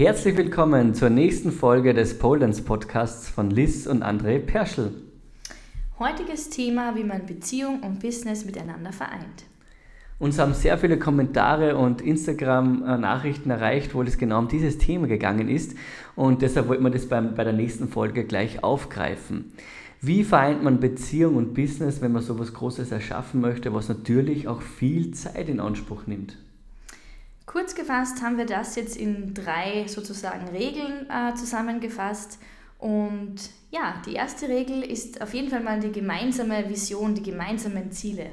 Herzlich willkommen zur nächsten Folge des Pole Dance Podcasts von Liz und André Perschel. Heutiges Thema, wie man Beziehung und Business miteinander vereint. Uns haben sehr viele Kommentare und Instagram-Nachrichten erreicht, wo es genau um dieses Thema gegangen ist. Und deshalb wollten wir das beim, bei der nächsten Folge gleich aufgreifen. Wie vereint man Beziehung und Business, wenn man so etwas Großes erschaffen möchte, was natürlich auch viel Zeit in Anspruch nimmt? Kurz gefasst haben wir das jetzt in drei sozusagen Regeln äh, zusammengefasst. Und ja, die erste Regel ist auf jeden Fall mal die gemeinsame Vision, die gemeinsamen Ziele.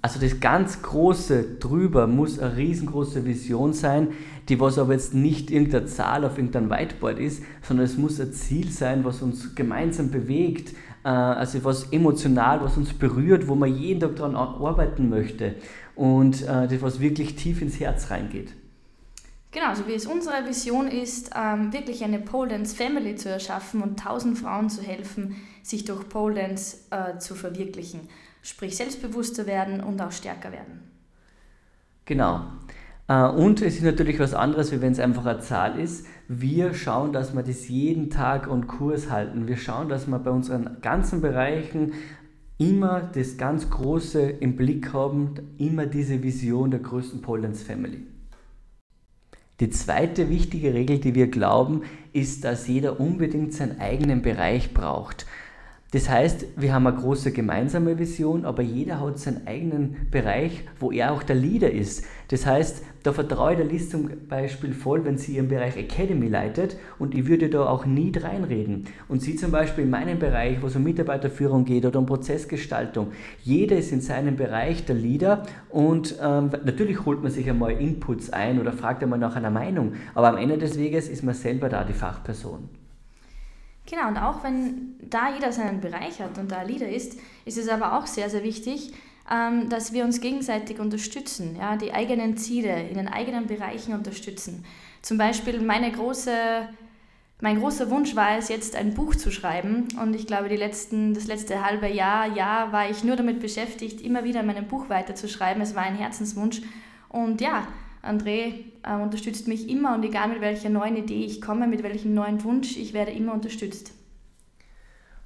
Also das ganz Große drüber muss eine riesengroße Vision sein, die was aber jetzt nicht irgendeine Zahl auf irgendeinem Whiteboard ist, sondern es muss ein Ziel sein, was uns gemeinsam bewegt, also was emotional, was uns berührt, wo man jeden Tag daran arbeiten möchte und äh, das was wirklich tief ins Herz reingeht. Genau, so wie es unsere Vision ist, ähm, wirklich eine Pole Dance Family zu erschaffen und tausend Frauen zu helfen, sich durch Pole Dance äh, zu verwirklichen. Sprich, selbstbewusster werden und auch stärker werden. Genau. Äh, und es ist natürlich was anderes, wie wenn es einfach eine Zahl ist. Wir schauen, dass wir das jeden Tag on Kurs halten. Wir schauen, dass wir bei unseren ganzen Bereichen immer das ganz Große im Blick haben, immer diese Vision der größten Pole Dance Family. Die zweite wichtige Regel, die wir glauben, ist, dass jeder unbedingt seinen eigenen Bereich braucht. Das heißt, wir haben eine große gemeinsame Vision, aber jeder hat seinen eigenen Bereich, wo er auch der Leader ist. Das heißt, da vertraue ich der List zum Beispiel voll, wenn sie ihren Bereich Academy leitet und ich würde da auch nie reinreden. Und sie zum Beispiel in meinem Bereich, wo es um Mitarbeiterführung geht oder um Prozessgestaltung, jeder ist in seinem Bereich der Leader und ähm, natürlich holt man sich einmal Inputs ein oder fragt einmal nach einer Meinung, aber am Ende des Weges ist man selber da die Fachperson. Genau, und auch wenn da jeder seinen Bereich hat und da Leader ist, ist es aber auch sehr, sehr wichtig, ähm, dass wir uns gegenseitig unterstützen, ja, die eigenen Ziele in den eigenen Bereichen unterstützen. Zum Beispiel meine große, mein großer Wunsch war es, jetzt ein Buch zu schreiben. Und ich glaube, die letzten, das letzte halbe Jahr, Jahr war ich nur damit beschäftigt, immer wieder mein Buch weiterzuschreiben. Es war ein Herzenswunsch. Und ja, André äh, unterstützt mich immer und egal mit welcher neuen Idee ich komme, mit welchem neuen Wunsch, ich werde immer unterstützt.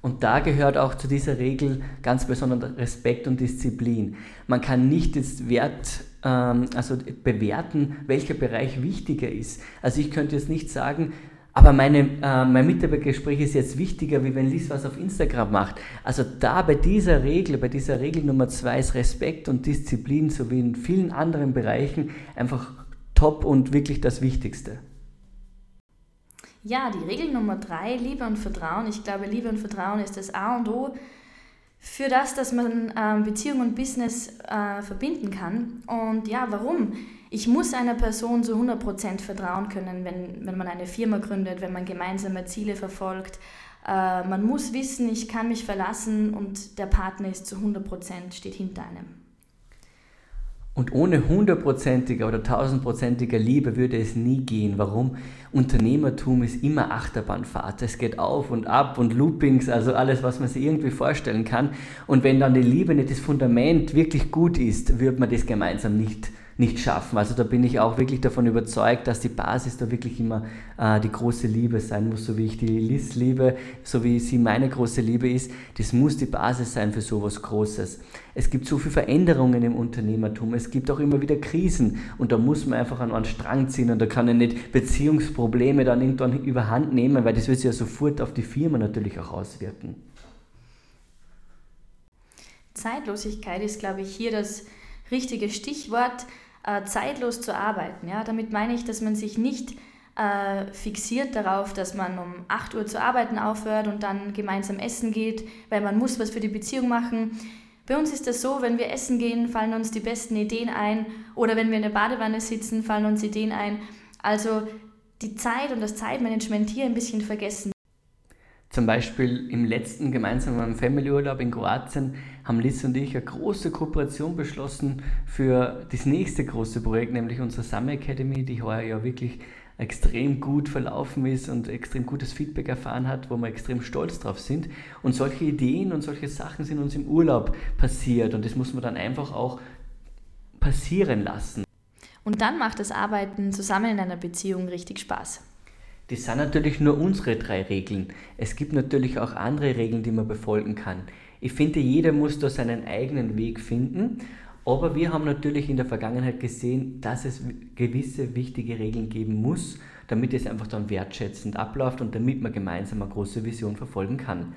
Und da gehört auch zu dieser Regel ganz besonders Respekt und Disziplin. Man kann nicht jetzt Wert, ähm, also bewerten, welcher Bereich wichtiger ist. Also ich könnte jetzt nicht sagen, aber meine, äh, mein Mitarbeitergespräch ist jetzt wichtiger, wie wenn Liz was auf Instagram macht. Also da bei dieser Regel, bei dieser Regel Nummer zwei ist Respekt und Disziplin, so wie in vielen anderen Bereichen, einfach top und wirklich das Wichtigste. Ja, die Regel Nummer drei, Liebe und Vertrauen. Ich glaube, Liebe und Vertrauen ist das A und O für das, dass man ähm, Beziehung und Business äh, verbinden kann. Und ja, warum? Ich muss einer Person zu 100% vertrauen können, wenn, wenn man eine Firma gründet, wenn man gemeinsame Ziele verfolgt. Äh, man muss wissen, ich kann mich verlassen und der Partner ist zu 100% steht hinter einem. Und ohne hundertprozentiger oder tausendprozentiger Liebe würde es nie gehen. Warum? Unternehmertum ist immer Achterbahnfahrt. Es geht auf und ab und Loopings, also alles, was man sich irgendwie vorstellen kann. Und wenn dann die Liebe nicht das Fundament wirklich gut ist, wird man das gemeinsam nicht nicht schaffen. Also da bin ich auch wirklich davon überzeugt, dass die Basis da wirklich immer äh, die große Liebe sein muss, so wie ich die Liz liebe, so wie sie meine große Liebe ist. Das muss die Basis sein für sowas Großes. Es gibt so viele Veränderungen im Unternehmertum, es gibt auch immer wieder Krisen und da muss man einfach an einen Strang ziehen und da kann er nicht Beziehungsprobleme dann irgendwann überhand nehmen, weil das wird sich ja sofort auf die Firma natürlich auch auswirken. Zeitlosigkeit ist, glaube ich, hier das richtige Stichwort äh, zeitlos zu arbeiten. Ja? Damit meine ich, dass man sich nicht äh, fixiert darauf, dass man um 8 Uhr zu arbeiten aufhört und dann gemeinsam essen geht, weil man muss was für die Beziehung machen. Bei uns ist das so, wenn wir essen gehen, fallen uns die besten Ideen ein oder wenn wir in der Badewanne sitzen, fallen uns Ideen ein. Also die Zeit und das Zeitmanagement hier ein bisschen vergessen. Zum Beispiel im letzten gemeinsamen Family-Urlaub in Kroatien haben Liz und ich eine große Kooperation beschlossen für das nächste große Projekt, nämlich unsere Summer Academy, die heuer ja wirklich extrem gut verlaufen ist und extrem gutes Feedback erfahren hat, wo wir extrem stolz drauf sind. Und solche Ideen und solche Sachen sind uns im Urlaub passiert und das muss man dann einfach auch passieren lassen. Und dann macht das Arbeiten zusammen in einer Beziehung richtig Spaß. Das sind natürlich nur unsere drei Regeln. Es gibt natürlich auch andere Regeln, die man befolgen kann. Ich finde, jeder muss da seinen eigenen Weg finden. Aber wir haben natürlich in der Vergangenheit gesehen, dass es gewisse wichtige Regeln geben muss, damit es einfach dann wertschätzend abläuft und damit man gemeinsam eine große Vision verfolgen kann.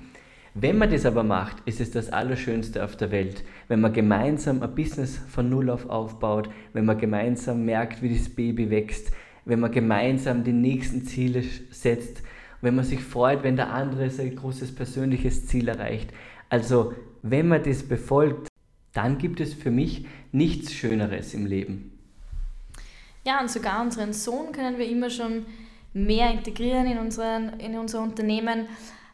Wenn man das aber macht, ist es das Allerschönste auf der Welt. Wenn man gemeinsam ein Business von Null auf aufbaut, wenn man gemeinsam merkt, wie das Baby wächst, wenn man gemeinsam die nächsten Ziele setzt, wenn man sich freut, wenn der andere sein großes persönliches Ziel erreicht. Also wenn man das befolgt, dann gibt es für mich nichts Schöneres im Leben. Ja, und sogar unseren Sohn können wir immer schon mehr integrieren in, unseren, in unser Unternehmen.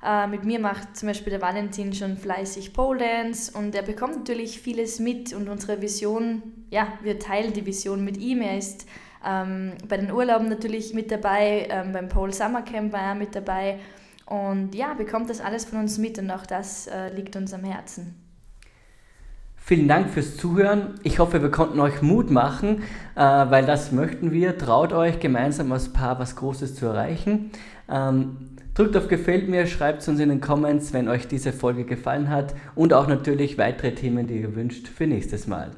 Äh, mit mir macht zum Beispiel der Valentin schon fleißig Pole Dance und er bekommt natürlich vieles mit und unsere Vision, ja, wir teilen die Vision mit ihm. Er ist ähm, bei den Urlauben natürlich mit dabei, ähm, beim Pole Summer Camp war er mit dabei und ja, bekommt das alles von uns mit und auch das äh, liegt uns am Herzen. Vielen Dank fürs Zuhören. Ich hoffe, wir konnten euch Mut machen, äh, weil das möchten wir. Traut euch, gemeinsam als Paar was Großes zu erreichen. Ähm, drückt auf Gefällt mir, schreibt es uns in den Comments, wenn euch diese Folge gefallen hat und auch natürlich weitere Themen, die ihr wünscht für nächstes Mal.